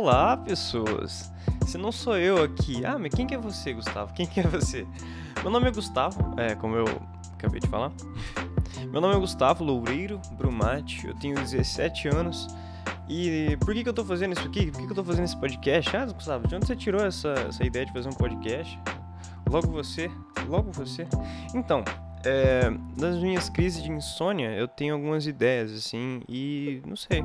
Olá, pessoas! Se não sou eu aqui, ah, mas quem que é você, Gustavo? Quem que é você? Meu nome é Gustavo, é, como eu acabei de falar. Meu nome é Gustavo Loureiro Brumati, eu tenho 17 anos. E por que, que eu tô fazendo isso aqui? Por que, que eu tô fazendo esse podcast? Ah, Gustavo, de onde você tirou essa, essa ideia de fazer um podcast? Logo você? Logo você? Então, é, nas minhas crises de insônia, eu tenho algumas ideias, assim, e não sei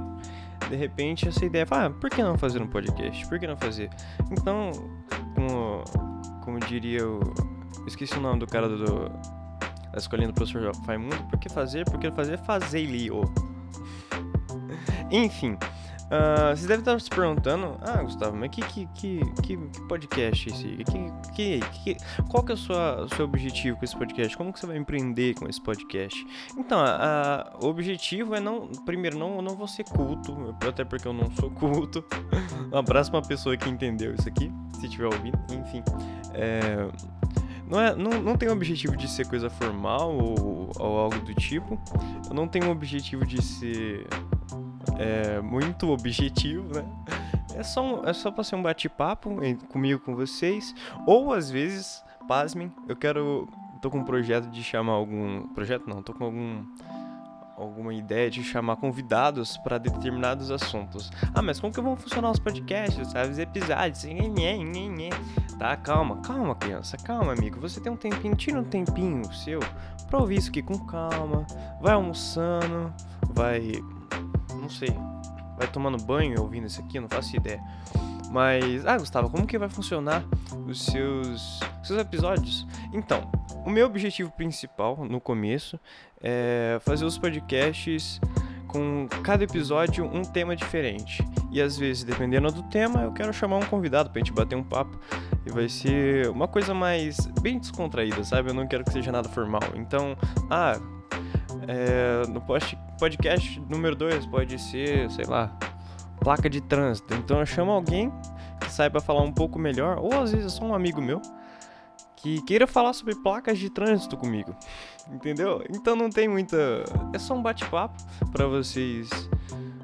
de repente essa ideia, ah, por que não fazer um podcast? Por que não fazer? Então, como, como diria o. Esqueci o nome do cara do, da escolinha do professor Raimundo, por que fazer? Por que fazer? Fazer-lhe-o. Enfim. Uh, vocês devem estar se perguntando, ah, Gustavo, mas que, que, que, que, podcast é esse? Que, que, que, qual que é o seu objetivo com esse podcast? Como que você vai empreender com esse podcast? Então, o objetivo é não, primeiro, não, não vou ser culto, até porque eu não sou culto. um abraço pra uma pessoa que entendeu isso aqui, se estiver ouvindo, enfim. É, não, é, não, não tem o objetivo de ser coisa formal ou, ou algo do tipo. Eu não tenho o objetivo de ser é, muito objetivo, né? É só, um, é só pra ser um bate-papo comigo, com vocês. Ou às vezes, pasmem, eu quero. tô com um projeto de chamar algum. Projeto não, tô com algum. Alguma ideia de chamar convidados para determinados assuntos. Ah, mas como que vão funcionar os podcasts, sabe? Os episódios. Tá, calma, calma, criança, calma, amigo. Você tem um tempinho, tira um tempinho seu pra ouvir isso aqui com calma. Vai almoçando, vai não sei. Vai tomando banho ouvindo isso aqui, não faço ideia. Mas, ah, Gustavo, como que vai funcionar os seus, seus episódios? Então, o meu objetivo principal no começo é fazer os podcasts com cada episódio um tema diferente. E às vezes, dependendo do tema, eu quero chamar um convidado pra gente bater um papo. E vai ser uma coisa mais bem descontraída, sabe? Eu não quero que seja nada formal. Então, ah, é, no podcast número 2 pode ser, sei lá, placa de trânsito. Então eu chamo alguém que saiba falar um pouco melhor, ou às vezes é só um amigo meu que queira falar sobre placas de trânsito comigo. Entendeu? Então não tem muita, é só um bate-papo para vocês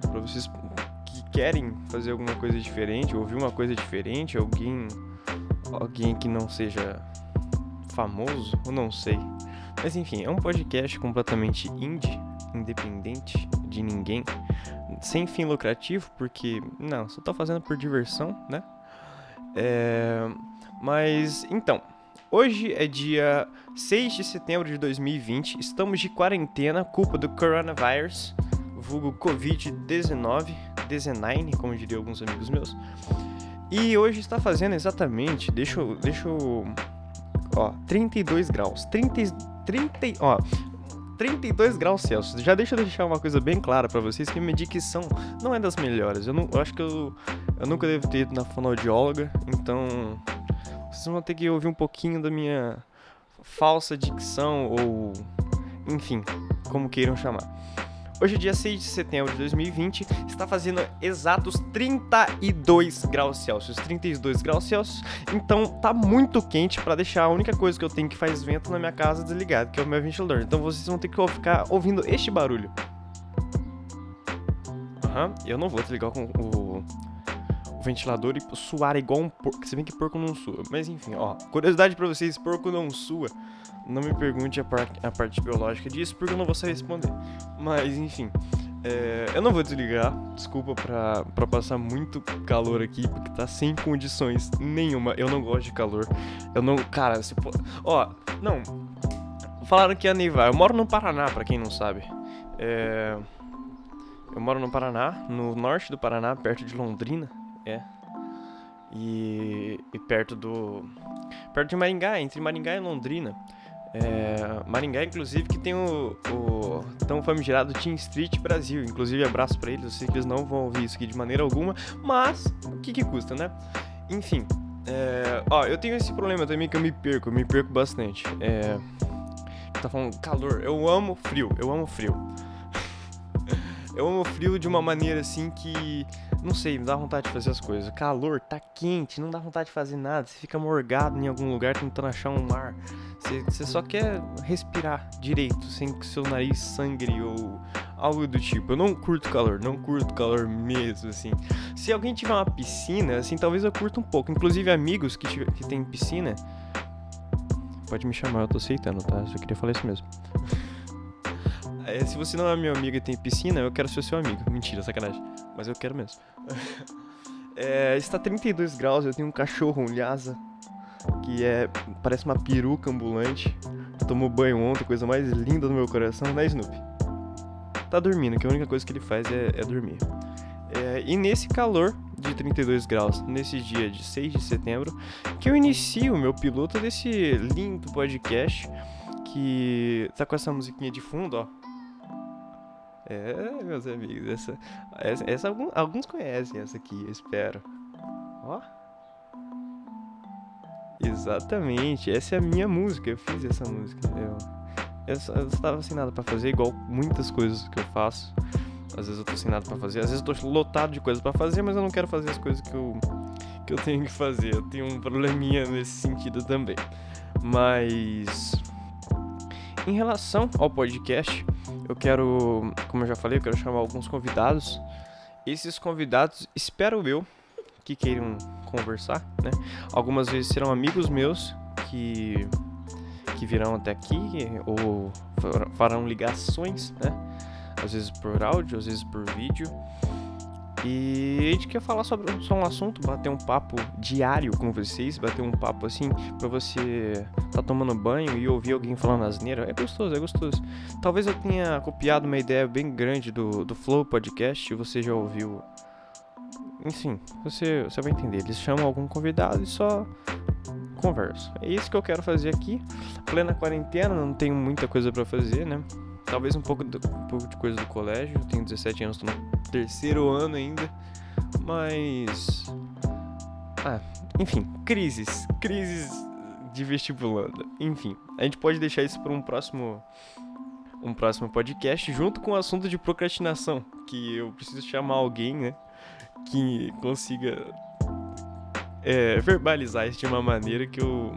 para vocês que querem fazer alguma coisa diferente, ouvir uma coisa diferente, alguém alguém que não seja famoso, eu não sei. Mas enfim, é um podcast completamente indie, independente de ninguém, sem fim lucrativo, porque, não, só tô fazendo por diversão, né? É, mas, então, hoje é dia 6 de setembro de 2020, estamos de quarentena, culpa do coronavírus, vulgo Covid-19, 19, como diriam alguns amigos meus. E hoje está fazendo exatamente, deixa eu, deixa eu, ó, 32 graus, 30 30, ó, 32 graus Celsius. Já deixa eu deixar uma coisa bem clara para vocês que minha dicção não é das melhores. Eu, não, eu acho que eu, eu nunca devo ter ido na fonoaudióloga, então vocês vão ter que ouvir um pouquinho da minha falsa dicção ou enfim, como queiram chamar. Hoje, dia 6 de setembro de 2020, está fazendo exatos 32 graus Celsius. 32 graus Celsius. Então tá muito quente para deixar a única coisa que eu tenho que faz vento na minha casa desligado, que é o meu ventilador. Então vocês vão ter que ficar ouvindo este barulho. Aham, uhum, eu não vou desligar com o, ventilador e suar igual um porco. Se bem que porco não sua. Mas enfim, ó. Curiosidade para vocês: porco não sua. Não me pergunte a, par a parte biológica disso, porque eu não vou saber responder. Mas, enfim. É, eu não vou desligar, desculpa pra, pra passar muito calor aqui, porque tá sem condições nenhuma. Eu não gosto de calor. Eu não. Cara, se. Ó, não. Falaram que ia nevar. Eu moro no Paraná, pra quem não sabe. É, eu moro no Paraná, no norte do Paraná, perto de Londrina. É. E, e perto do. Perto de Maringá, entre Maringá e Londrina. É, Maringá, inclusive, que tem o, o tão famigerado Team Street Brasil. Inclusive, abraço para eles. Eu sei que eles não vão ouvir isso aqui de maneira alguma, mas o que, que custa, né? Enfim, é, ó, eu tenho esse problema também que eu me perco, eu me perco bastante. É, tá falando calor, eu amo frio, eu amo frio. eu amo frio de uma maneira assim que não sei, me dá vontade de fazer as coisas. Calor, tá quente, não dá vontade de fazer nada. Você fica morgado em algum lugar tentando achar um ar. Você, você só quer respirar direito, sem que seu nariz sangre ou algo do tipo. Eu não curto calor, não curto calor mesmo, assim. Se alguém tiver uma piscina, assim, talvez eu curta um pouco. Inclusive, amigos que, tiver, que piscina, pode me chamar, eu tô aceitando, tá? Só queria falar isso mesmo. É, se você não é meu amigo e tem piscina, eu quero ser seu amigo. Mentira, sacanagem. Mas eu quero mesmo. é, está 32 graus, eu tenho um cachorro, um Lhasa, que é parece uma peruca ambulante. Tomou banho ontem, coisa mais linda do meu coração, né, Snoopy? Tá dormindo, que a única coisa que ele faz é, é dormir. É, e nesse calor de 32 graus, nesse dia de 6 de setembro, que eu inicio o meu piloto desse lindo podcast que tá com essa musiquinha de fundo, ó. É, meus amigos, essa, essa, essa alguns, alguns conhecem essa aqui, eu espero. Ó. Exatamente, essa é a minha música, eu fiz essa música. Eu, eu, só, eu estava sem nada pra fazer, igual muitas coisas que eu faço. Às vezes eu tô sem nada pra fazer, às vezes eu tô lotado de coisas pra fazer, mas eu não quero fazer as coisas que eu, que eu tenho que fazer. Eu tenho um probleminha nesse sentido também. Mas. Em relação ao podcast, eu quero, como eu já falei, eu quero chamar alguns convidados. Esses convidados, espero eu, que queiram conversar, né? Algumas vezes serão amigos meus que que virão até aqui ou farão ligações, né? Às vezes por áudio, às vezes por vídeo. E a gente quer falar sobre só um assunto, bater um papo diário com vocês, bater um papo assim, pra você tá tomando banho e ouvir alguém falando asneira. É gostoso, é gostoso. Talvez eu tenha copiado uma ideia bem grande do, do Flow Podcast, você já ouviu. Enfim, você, você vai entender. Eles chamam algum convidado e só conversa. É isso que eu quero fazer aqui. Plena quarentena, não tenho muita coisa para fazer, né? Talvez um pouco, do, um pouco de coisa do colégio. Eu tenho 17 anos, tô no terceiro ano ainda. Mas. Ah, enfim, crises. Crises de vestibulando. Enfim, a gente pode deixar isso para um próximo. Um próximo podcast junto com o assunto de procrastinação. Que eu preciso chamar alguém, né? Que consiga é, verbalizar isso de uma maneira que eu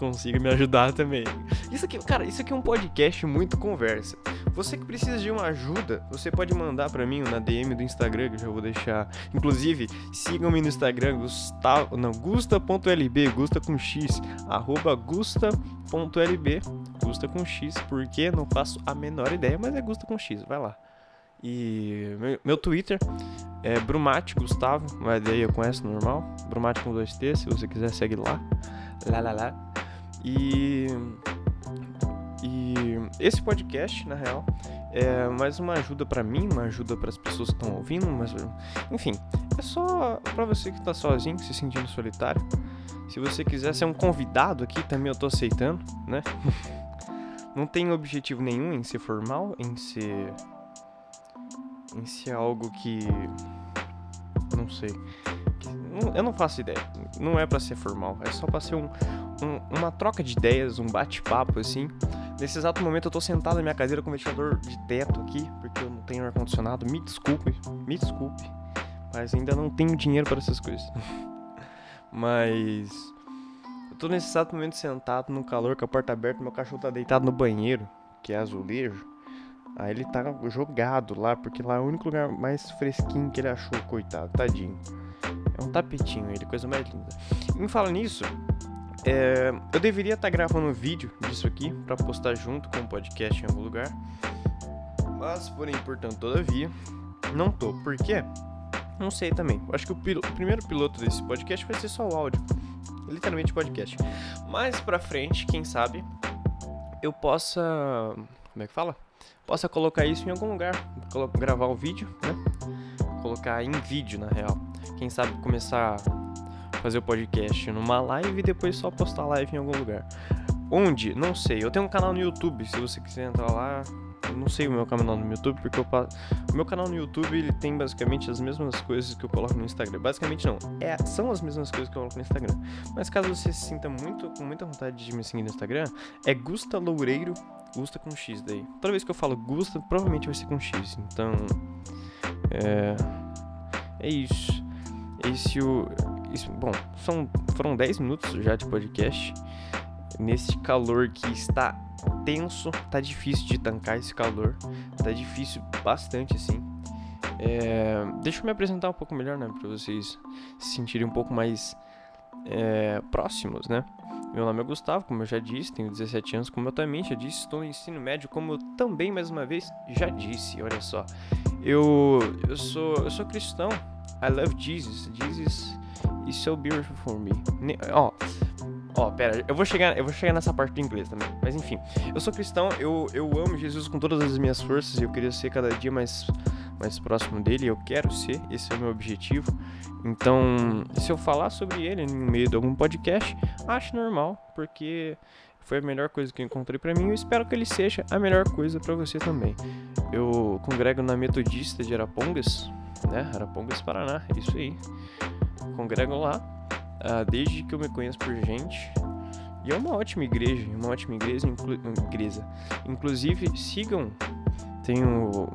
consiga me ajudar também. Isso aqui, cara, isso aqui é um podcast muito conversa. Você que precisa de uma ajuda, você pode mandar para mim na DM do Instagram, que eu já vou deixar. Inclusive, sigam-me no Instagram, Gustavo, não, gusta.lb, gusta com x, arroba gusta.lb, gusta com x, porque não faço a menor ideia, mas é gusta com x, vai lá. E meu, Twitter é Brumate Gustavo, mas daí eu conheço normal. Brumate com dois T, se você quiser segue lá. Lá lá lá. E e esse podcast, na real, é mais uma ajuda para mim, uma ajuda para as pessoas que estão ouvindo, mas enfim, é só para você que tá sozinho, se sentindo solitário. Se você quiser ser um convidado aqui, também eu tô aceitando, né? Não tem objetivo nenhum em ser formal, em ser em ser algo que não sei. Eu não faço ideia. Não é para ser formal, é só para ser um, um, uma troca de ideias, um bate-papo assim. Nesse exato momento eu tô sentado na minha cadeira com o ventilador de teto aqui, porque eu não tenho ar-condicionado. Me desculpe, me desculpe, mas ainda não tenho dinheiro para essas coisas. mas eu tô nesse exato momento sentado no calor, com a porta aberta, meu cachorro tá deitado no banheiro, que é azulejo. Aí ele tá jogado lá, porque lá é o único lugar mais fresquinho que ele achou, coitado, tadinho. É um tapetinho ele, coisa mais linda. E me fala nisso, é, eu deveria estar tá gravando um vídeo disso aqui para postar junto com o podcast em algum lugar. Mas, porém, portanto, todavia, não tô. Por quê? Não sei também. Eu acho que o, o, primeiro piloto desse podcast vai ser só o áudio. Literalmente podcast. Mais pra frente, quem sabe, eu possa. Como é que fala? Possa colocar isso em algum lugar. Gravar o um vídeo, né? Colocar em vídeo, na real. Quem sabe começar fazer o podcast numa live e depois só postar live em algum lugar. Onde? Não sei. Eu tenho um canal no YouTube, se você quiser entrar lá. Eu não sei o meu canal no YouTube, porque eu o meu canal no YouTube ele tem basicamente as mesmas coisas que eu coloco no Instagram. Basicamente não, é, são as mesmas coisas que eu coloco no Instagram. Mas caso você se sinta muito com muita vontade de me seguir no Instagram, é Gusta Loureiro, Gusta com X daí. Toda vez que eu falo Gusta, provavelmente vai ser com X. Então, é é isso. Esse o isso, bom, são, foram 10 minutos já de podcast. Nesse calor que está tenso, tá difícil de tancar esse calor, tá difícil bastante assim. É, deixa eu me apresentar um pouco melhor, né, para vocês se sentirem um pouco mais é, próximos, né? Meu nome é Gustavo, como eu já disse, tenho 17 anos, como eu também já disse, estou no ensino médio, como eu também, mais uma vez, já disse, olha só. Eu, eu, sou, eu sou cristão, I love Jesus, Jesus so beautiful for me. Ó, ó, pera, eu vou chegar, eu vou chegar nessa parte do inglês também, mas enfim. Eu sou cristão, eu, eu amo Jesus com todas as minhas forças e eu queria ser cada dia mais mais próximo dele, eu quero ser, esse é o meu objetivo. Então, se eu falar sobre ele no meio de algum podcast, acho normal, porque foi a melhor coisa que eu encontrei para mim. Eu espero que ele seja a melhor coisa para você também. Eu congrego na Metodista de Arapongas, né? Arapongas, Paraná, é isso aí. Congrego lá uh, desde que eu me conheço por gente. E é uma ótima igreja, uma ótima igreja, inclu igreja. Inclusive, sigam. Tenho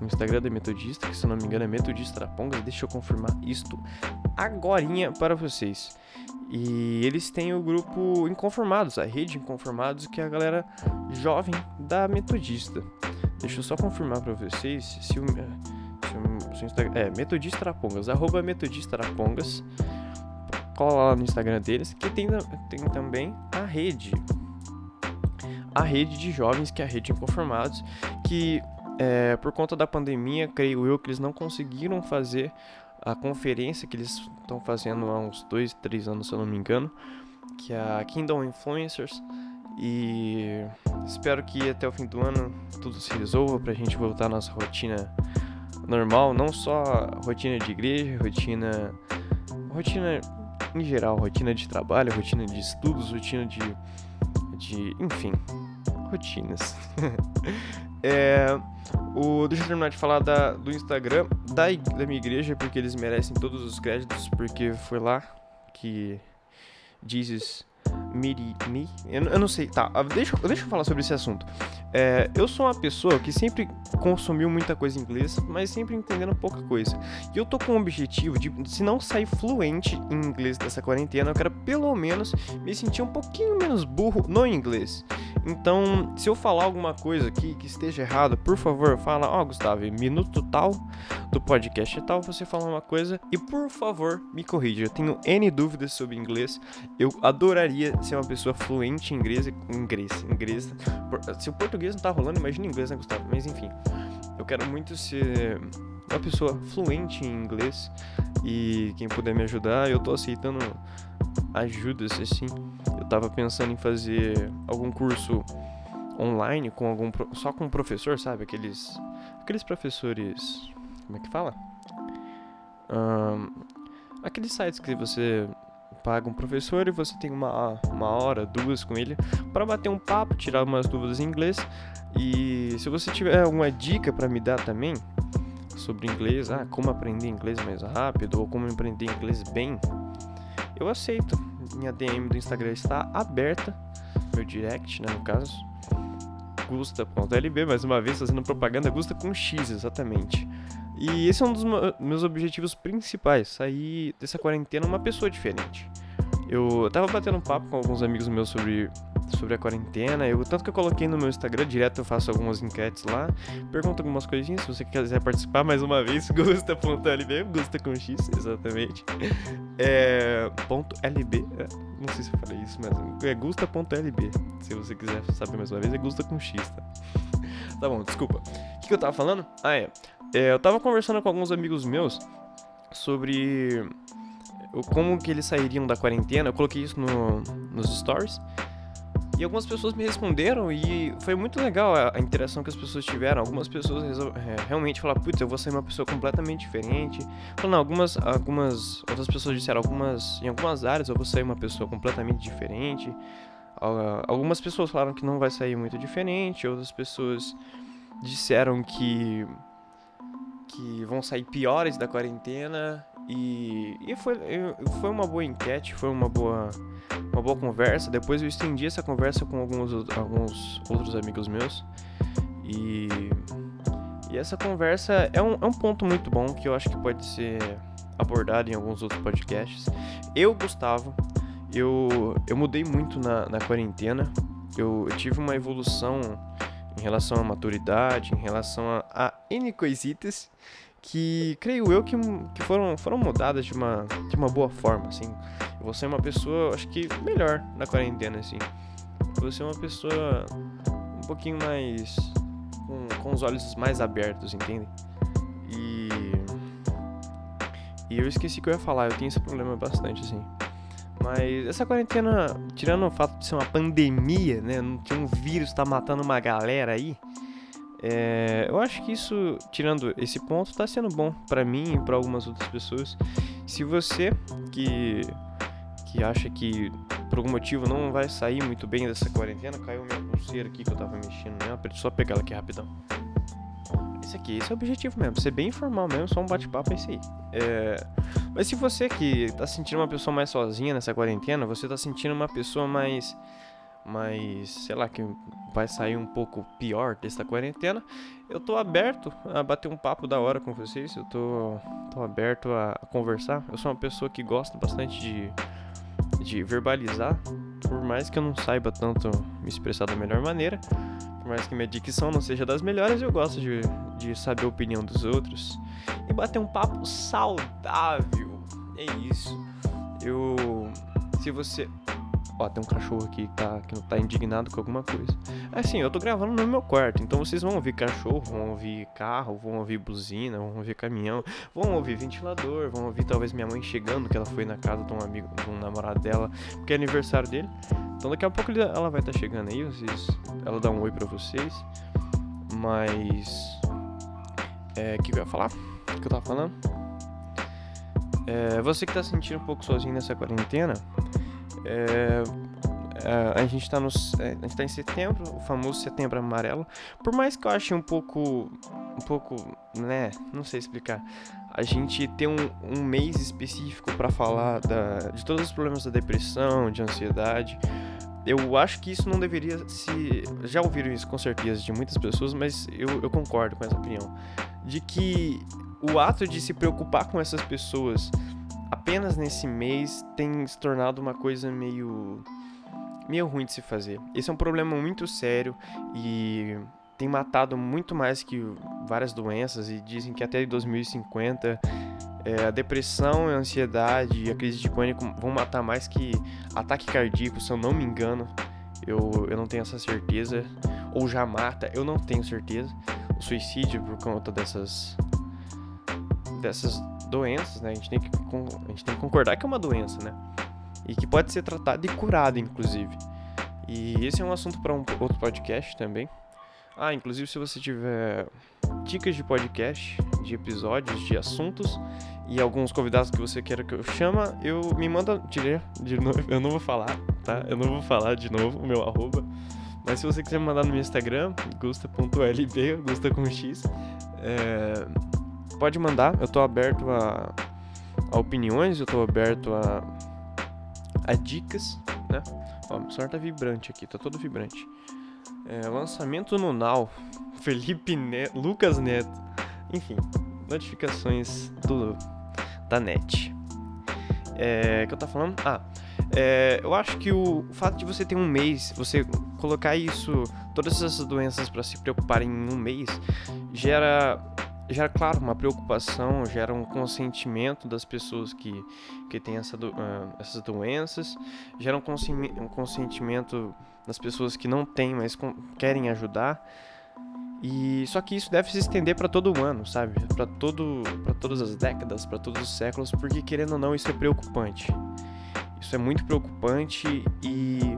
no Instagram da Metodista, que se não me engano é Metodista Arapongas, deixa eu confirmar isto agorinha para vocês. E eles têm o grupo Inconformados, a rede Inconformados, que é a galera jovem da Metodista. Deixa eu só confirmar para vocês se o, se o, se o Instagram, é Metodista Arapongas, arroba Metodista Arapongas. Cola lá no Instagram deles, que tem, tem também a rede a rede de jovens, que é a rede Inconformados, que é, por conta da pandemia, creio eu que eles não conseguiram fazer a conferência que eles estão fazendo há uns dois, três anos, se eu não me engano, que é a Kingdom Influencers. E espero que até o fim do ano tudo se resolva para a gente voltar à nossa rotina normal, não só rotina de igreja, rotina, rotina em geral, rotina de trabalho, rotina de estudos, rotina de, de enfim, rotinas. é, o, deixa eu terminar de falar da, do Instagram da, da minha igreja, porque eles merecem todos os créditos, porque foi lá que Jesus Miri, me? Eu, eu, não sei, tá, deixa, deixa eu falar sobre esse assunto. É, eu sou uma pessoa que sempre consumiu muita coisa em inglês, mas sempre entendendo pouca coisa. E eu tô com o objetivo de, se não sair fluente em inglês dessa quarentena, eu quero pelo menos me sentir um pouquinho menos burro no inglês. Então, se eu falar alguma coisa aqui que esteja errado, por favor, fala, ó, oh, Gustavo, minuto tal do podcast tal, você fala uma coisa e por favor, me corrija. Eu tenho N dúvidas sobre inglês. Eu adoraria ser uma pessoa fluente em inglês, inglês, inglês. Se o português não tá rolando, imagina inglês, né, Gustavo? Mas enfim, eu quero muito ser uma pessoa fluente em inglês e quem puder me ajudar, eu tô aceitando ajudas assim. Eu tava pensando em fazer algum curso online com algum só com um professor, sabe? Aqueles aqueles professores, como é que fala? Um, aqueles sites que você paga um professor e você tem uma, uma hora, duas com ele para bater um papo, tirar umas dúvidas em inglês. E se você tiver alguma dica para me dar também sobre inglês, ah, como aprender inglês mais rápido ou como aprender inglês bem, eu aceito. Minha DM do Instagram está aberta, meu direct, né, no caso. Gusta.lb, mais uma vez fazendo propaganda, Gusta com X, exatamente. E esse é um dos meus objetivos principais, sair dessa quarentena uma pessoa diferente. Eu tava batendo um papo com alguns amigos meus sobre, sobre a quarentena, eu, tanto que eu coloquei no meu Instagram, direto eu faço algumas enquetes lá, pergunto algumas coisinhas, se você quiser participar mais uma vez, gusta.lb, gusta com X, exatamente. É, ponto .lb, é, não sei se eu falei isso, mas é gusta.lb, se você quiser saber mais uma vez, é gusta com X, tá? tá bom, desculpa. O que, que eu tava falando? Ah, é. É, eu tava conversando com alguns amigos meus sobre como que eles sairiam da quarentena. Eu coloquei isso no, nos stories. E algumas pessoas me responderam e foi muito legal a, a interação que as pessoas tiveram. Algumas pessoas é, realmente falaram, putz, eu vou ser uma pessoa completamente diferente. Falando, algumas, algumas outras pessoas disseram, algumas, em algumas áreas eu vou ser uma pessoa completamente diferente. Algumas pessoas falaram que não vai sair muito diferente, outras pessoas disseram que que vão sair piores da quarentena e, e foi, foi uma boa enquete, foi uma boa, uma boa conversa. Depois eu estendi essa conversa com alguns, alguns outros amigos meus e, e essa conversa é um, é um ponto muito bom que eu acho que pode ser abordado em alguns outros podcasts. Eu, Gustavo, eu, eu mudei muito na, na quarentena. eu, eu tive uma evolução em relação à maturidade, em relação a, a N coisitas que creio eu que, que foram, foram mudadas de uma, de uma boa forma, assim. Vou ser uma pessoa, acho que melhor na quarentena, assim. Vou ser uma pessoa um pouquinho mais. com, com os olhos mais abertos, entende? E. E eu esqueci que eu ia falar, eu tenho esse problema bastante, assim. Mas essa quarentena, tirando o fato de ser uma pandemia, né? Que um vírus tá matando uma galera aí. É, eu acho que isso, tirando esse ponto, tá sendo bom para mim e para algumas outras pessoas. Se você que que acha que por algum motivo não vai sair muito bem dessa quarentena, caiu minha pulseira aqui que eu tava mexendo nela, só pegar ela aqui rapidão. Esse aqui, esse é o objetivo mesmo, ser bem informal mesmo, só um bate-papo é esse aí. É... Mas se você que tá sentindo uma pessoa mais sozinha nessa quarentena, você tá sentindo uma pessoa mais mas sei lá, que vai sair um pouco pior dessa quarentena, eu tô aberto a bater um papo da hora com vocês, eu tô, tô aberto a conversar. Eu sou uma pessoa que gosta bastante de, de verbalizar, por mais que eu não saiba tanto me expressar da melhor maneira, por mais que minha dicção não seja das melhores, eu gosto de, de saber a opinião dos outros e bater um papo saudável. É isso. Eu. Se você. Ó, tem um cachorro aqui que tá, que não tá indignado com alguma coisa. Assim, eu tô gravando no meu quarto, então vocês vão ouvir cachorro, vão ouvir carro, vão ouvir buzina, vão ouvir caminhão, vão ouvir ventilador, vão ouvir talvez minha mãe chegando, que ela foi na casa de um amigo, de um namorado dela, porque é aniversário dele. Então daqui a pouco ela vai estar tá chegando aí, vocês, ela dá um oi pra vocês. Mas. É. Que eu ia falar? O que eu tava falando? É, você que tá sentindo um pouco sozinho nessa quarentena, é, é, a gente tá é, a gente tá em setembro, o famoso setembro amarelo. Por mais que eu ache um pouco, um pouco, né, não sei explicar. A gente tem um, um mês específico para falar da, de todos os problemas da depressão, de ansiedade. Eu acho que isso não deveria se. Já ouviram isso com certeza de muitas pessoas, mas eu, eu concordo com essa opinião. De que o ato de se preocupar com essas pessoas apenas nesse mês tem se tornado uma coisa meio meio ruim de se fazer. Esse é um problema muito sério e tem matado muito mais que várias doenças e dizem que até 2050 é, a depressão, a ansiedade e a crise de pânico vão matar mais que ataque cardíaco, se eu não me engano. Eu, eu não tenho essa certeza. Ou já mata, eu não tenho certeza. O suicídio por conta dessas dessas doenças, né? A gente tem que, a gente tem que concordar que é uma doença, né? E que pode ser tratada e curada, inclusive. E esse é um assunto para um outro podcast também. Ah, inclusive se você tiver dicas de podcast, de episódios, de assuntos e alguns convidados que você queira que eu chama, eu me manda de, de novo. Eu não vou falar, tá? Eu não vou falar de novo o meu arroba. Mas se você quiser mandar no meu Instagram, gusta.lb, gusta com X, é, pode mandar. Eu tô aberto a, a opiniões, eu tô aberto a, a dicas, né? Ó, o celular tá vibrante aqui, tá todo vibrante. É, lançamento no Now, Felipe Neto, Lucas Neto, enfim, notificações do, da net. É, que eu tava falando? Ah, é, eu acho que o, o, fato de você ter um mês, você colocar isso, todas essas doenças para se preocuparem em um mês, gera gera, claro, uma preocupação, gera um consentimento das pessoas que, que têm essa do, uh, essas doenças, gera um, consentimento das pessoas que não têm, mas querem ajudar. E só que isso deve se estender para todo o ano, sabe? Para todo, para todas as décadas, para todos os séculos, porque querendo ou não isso é preocupante. Isso é muito preocupante e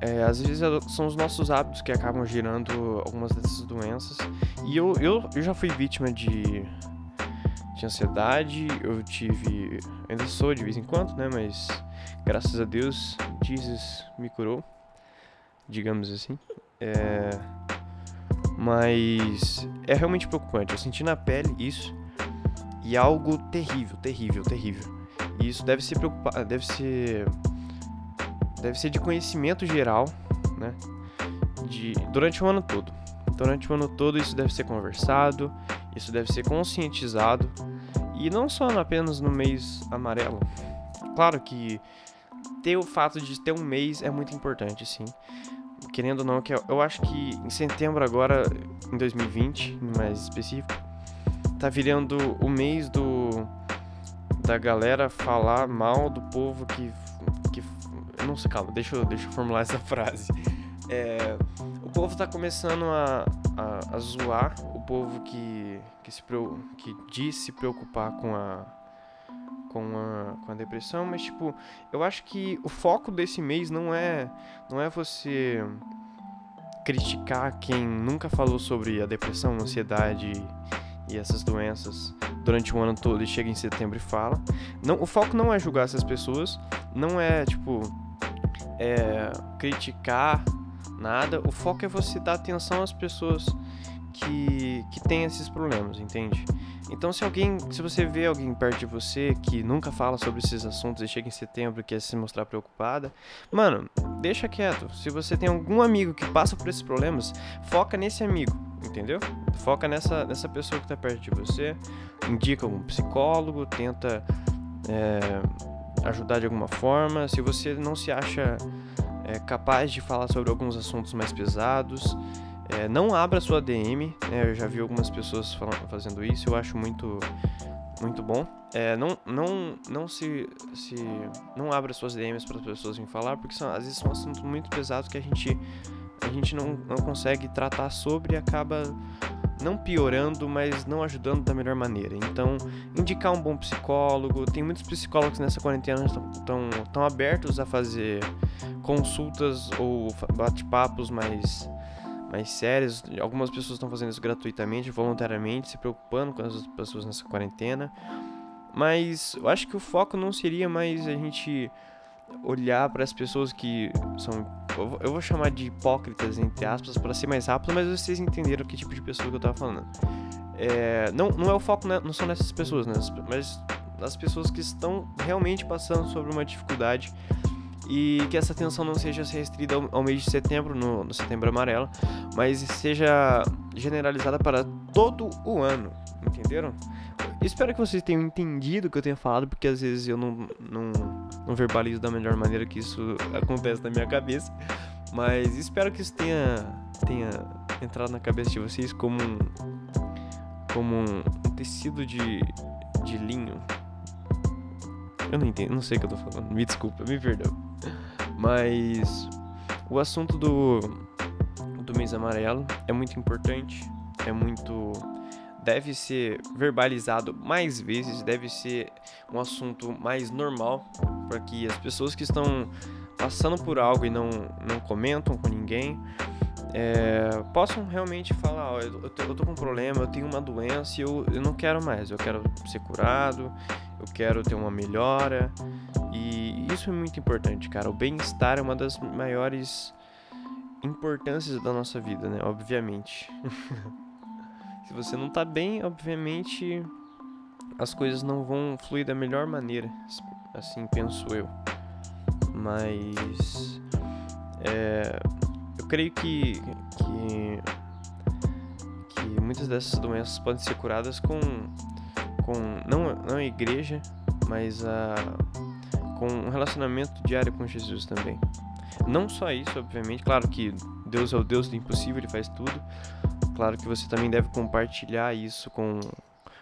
é, às vezes são os nossos hábitos que acabam gerando algumas dessas doenças. E eu, eu, eu já fui vítima de, de ansiedade, eu tive. Ainda sou de vez em quando, né? Mas graças a Deus, Jesus me curou, digamos assim. É, mas é realmente preocupante. Eu senti na pele isso e algo terrível, terrível, terrível. E isso deve ser preocupar, deve ser deve ser de conhecimento geral, né? De, durante o ano todo. Durante o ano todo isso deve ser conversado, isso deve ser conscientizado e não só apenas no mês amarelo. Claro que ter o fato de ter um mês é muito importante, sim. querendo ou não, que eu, acho que em setembro agora, em 2020, mais específico, tá virando o mês do da galera falar mal do povo que não sei, calma, deixa eu, deixa eu formular essa frase. É, o povo tá começando a, a, a, zoar o povo que, que, se, que diz se preocupar com a, com a, com a depressão, mas tipo, eu acho que o foco desse mês não é, não é você criticar quem nunca falou sobre a depressão, ansiedade e essas doenças durante o ano todo e chega em setembro e fala. Não, o foco não é julgar essas pessoas, não é tipo é, criticar nada. O foco é você dar atenção às pessoas que, que têm esses problemas, entende? Então, se alguém, se você vê alguém perto de você que nunca fala sobre esses assuntos e chega em setembro e quer se mostrar preocupada, mano, deixa quieto. Se você tem algum amigo que passa por esses problemas, foca nesse amigo, entendeu? Foca nessa, nessa pessoa que tá perto de você, indica um psicólogo, tenta é, ajudar de alguma forma. Se você não se acha é, capaz de falar sobre alguns assuntos mais pesados, é, não abra sua DM, né? eu já vi algumas pessoas falando, fazendo isso, eu acho muito, muito bom. É, não, não, não se, se, não abra suas DMs para as pessoas virem falar, porque são, às vezes são assuntos muito pesados que a gente, a gente não, não consegue tratar sobre e acaba não piorando, mas não ajudando da melhor maneira. Então, indicar um bom psicólogo. Tem muitos psicólogos nessa quarentena estão abertos a fazer consultas ou bate-papos mais mais sérias. Algumas pessoas estão fazendo isso gratuitamente, voluntariamente, se preocupando com as pessoas nessa quarentena. Mas eu acho que o foco não seria mais a gente olhar para as pessoas que são eu vou chamar de hipócritas entre aspas para ser mais rápido, mas vocês entenderam que tipo de pessoa que eu tava falando. É, não, não é o foco, né, não são nessas pessoas, né, mas nas pessoas que estão realmente passando sobre uma dificuldade e que essa atenção não seja restrita ao mês de setembro, no, no, setembro amarelo, mas seja generalizada para todo o ano, entenderam? Espero que vocês tenham entendido o que eu tenho falado, porque às vezes eu não, não, não verbalizo da melhor maneira que isso acontece na minha cabeça, mas espero que isso tenha, tenha entrado na cabeça de vocês como um, como um tecido de, de linho. Eu não entendo, não sei o que eu tô falando, me desculpa, me perdoa. Mas o assunto do, do mês amarelo é muito importante, é muito. deve ser verbalizado mais vezes, deve ser um assunto mais normal para que as pessoas que estão passando por algo e não, não comentam com ninguém é, possam realmente falar: ó, eu, tô, eu tô com um problema, eu tenho uma doença e eu, eu não quero mais, eu quero ser curado, eu quero ter uma melhora. E isso é muito importante, cara. O bem-estar é uma das maiores importâncias da nossa vida, né? Obviamente. Se você não tá bem, obviamente as coisas não vão fluir da melhor maneira. Assim penso eu. Mas. É, eu creio que, que. que muitas dessas doenças podem ser curadas com. com não, não a igreja, mas a com um relacionamento diário com Jesus também. Não só isso, obviamente, claro que Deus é o Deus do impossível, ele faz tudo. Claro que você também deve compartilhar isso com,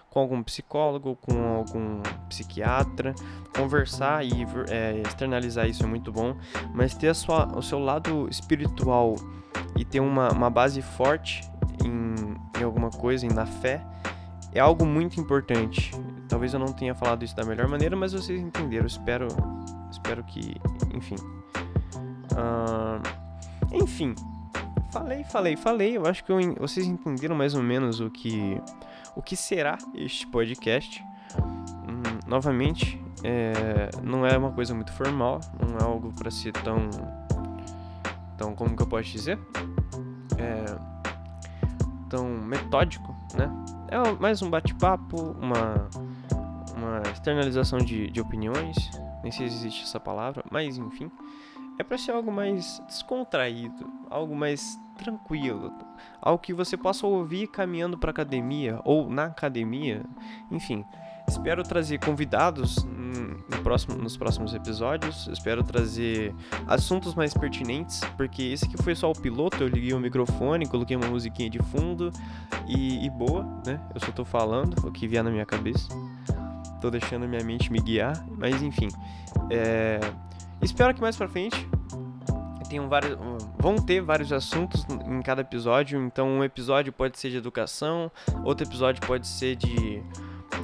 com algum psicólogo, com algum psiquiatra, conversar e é, externalizar isso é muito bom, mas ter a sua, o seu lado espiritual e ter uma, uma base forte em, em alguma coisa, na fé, é algo muito importante. Talvez eu não tenha falado isso da melhor maneira, mas vocês entenderam. Espero, espero que, enfim. Uh, enfim, falei, falei, falei. Eu acho que eu, vocês entenderam mais ou menos o que, o que será este podcast. Hum, novamente, é, não é uma coisa muito formal, não é algo para ser tão, tão como que eu posso dizer, é, tão metódico, né? É mais um bate-papo, uma, uma externalização de, de opiniões. Nem sei se existe essa palavra, mas enfim. É para ser algo mais descontraído, algo mais tranquilo, algo que você possa ouvir caminhando para academia ou na academia, enfim. Espero trazer convidados no próximo, nos próximos episódios. espero trazer assuntos mais pertinentes, porque esse aqui foi só o piloto. Eu liguei o microfone, coloquei uma musiquinha de fundo e, e boa, né? Eu só tô falando o que vier na minha cabeça. Tô deixando minha mente me guiar, mas enfim. É... Espero que mais pra frente tenham vários, vão ter vários assuntos em cada episódio. Então, um episódio pode ser de educação, outro episódio pode ser de,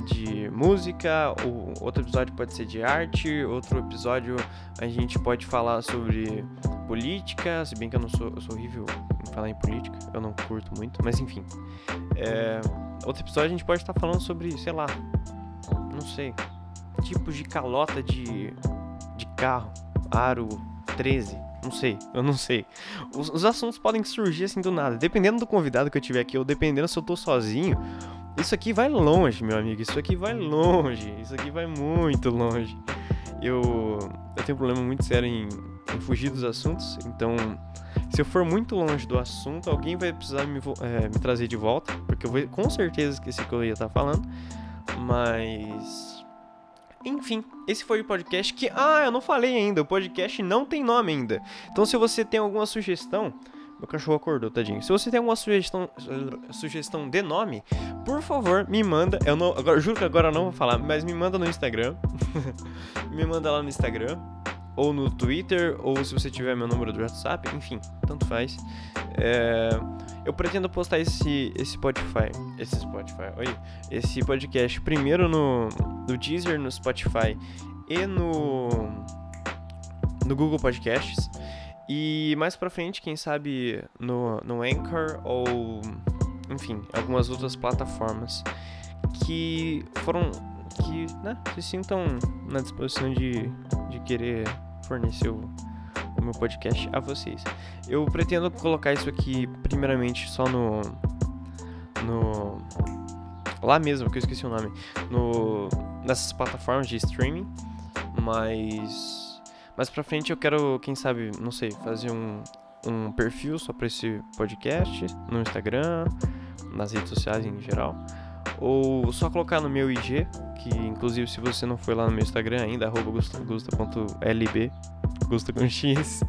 de música, ou outro episódio pode ser de arte, outro episódio a gente pode falar sobre política. Se bem que eu não sou, eu sou horrível em falar em política, eu não curto muito, mas enfim. É, outro episódio a gente pode estar falando sobre, sei lá, não sei, tipos de calota de, de carro, aro 13 não sei, eu não sei. Os, os, assuntos podem surgir assim do nada. Dependendo do convidado que eu tiver aqui, ou dependendo se eu tô sozinho, isso aqui vai longe, meu amigo. Isso aqui vai longe. Isso aqui vai muito longe. Eu, eu tenho um problema muito sério em, em fugir dos assuntos, então. Se eu for muito longe do assunto, alguém vai precisar me, é, me trazer de volta, porque eu vou com certeza esquecer o que eu ia estar falando. Mas enfim, esse foi o podcast que. Ah, eu não falei ainda. O podcast não tem nome ainda. Então, se você tem alguma sugestão. Meu cachorro acordou, tadinho. Se você tem alguma sugestão, sugestão de nome, por favor, me manda. Eu não, agora, juro que agora eu não vou falar, mas me manda no Instagram. me manda lá no Instagram ou no Twitter, ou se você tiver meu número do WhatsApp, enfim, tanto faz. É, eu pretendo postar esse, esse Spotify, esse Spotify, oi, esse podcast primeiro no, no Deezer, no Spotify e no, no Google Podcasts. E mais pra frente, quem sabe no, no Anchor ou, enfim, algumas outras plataformas que foram que né, se sintam na disposição de, querer fornecer o, o meu podcast a vocês. Eu pretendo colocar isso aqui primeiramente só no no lá mesmo que eu esqueci o nome, no nessas plataformas de streaming, mas mais para frente eu quero, quem sabe, não sei, fazer um um perfil só para esse podcast no Instagram, nas redes sociais em geral ou só colocar no meu IG, que inclusive se você não foi lá no meu Instagram ainda, arroba gusta com X.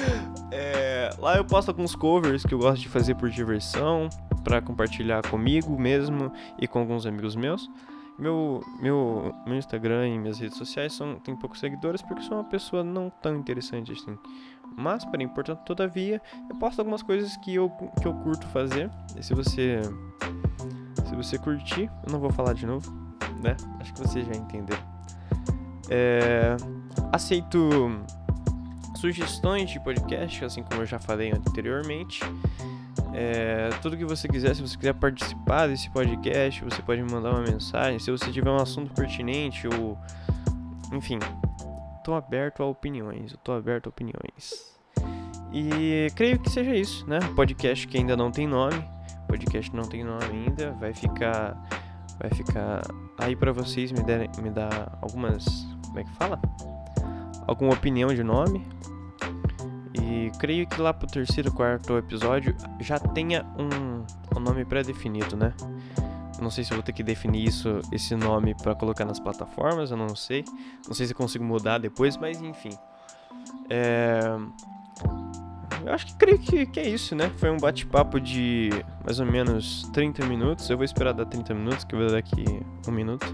é, lá eu posto alguns covers que eu gosto de fazer por diversão, para compartilhar comigo mesmo e com alguns amigos meus. Meu, meu, meu Instagram e minhas redes sociais são, tem poucos seguidores porque sou uma pessoa não tão interessante assim. Mas, porém, portanto, todavia, eu posto algumas coisas que eu, que eu curto fazer. E se você você curtir, eu não vou falar de novo, né? Acho que você já entendeu. É, aceito sugestões de podcast, assim como eu já falei anteriormente. É, tudo que você quiser, se você quiser participar desse podcast, você pode me mandar uma mensagem. Se você tiver um assunto pertinente ou. Enfim, tô aberto a opiniões. Eu tô aberto a opiniões. E creio que seja isso, né? Podcast que ainda não tem nome podcast não tem nome ainda, vai ficar vai ficar aí para vocês me derem me dar algumas, como é que fala? Alguma opinião de nome. E creio que lá pro terceiro, quarto episódio já tenha um, um nome pré-definido, né? Não sei se vou ter que definir isso, esse nome para colocar nas plataformas, eu não sei. Não sei se consigo mudar depois, mas enfim. É... Eu acho que creio que, que é isso, né? Foi um bate-papo de mais ou menos 30 minutos. Eu vou esperar dar 30 minutos, que eu vou dar daqui um minuto.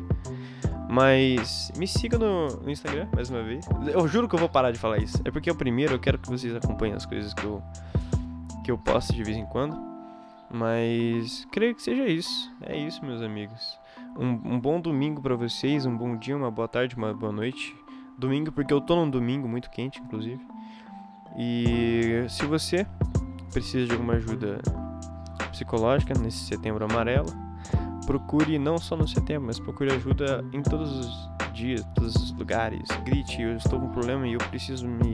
Mas me siga no, no, Instagram, mais uma vez. Eu juro que eu vou parar de falar isso. É porque é o primeiro, eu quero que vocês acompanhem as coisas que eu, que eu posto de vez em quando. Mas creio que seja isso. É isso, meus amigos. Um, um bom domingo para vocês, um bom dia, uma boa tarde, uma boa noite. Domingo, porque eu tô num domingo muito quente, inclusive. E se você precisa de alguma ajuda psicológica nesse setembro amarelo, procure não só no setembro, mas procure ajuda em todos os dias, todos os lugares. Grite, eu estou com um problema e eu preciso me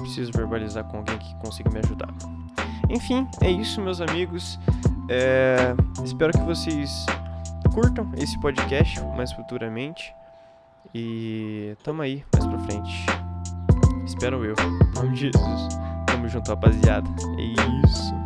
preciso verbalizar com alguém que consiga me ajudar. Enfim, é isso, meus amigos. É... Espero que vocês curtam esse podcast mais futuramente. E tamo aí mais pra frente. Espero eu. Em nome de Jesus. Tamo junto, rapaziada. É isso.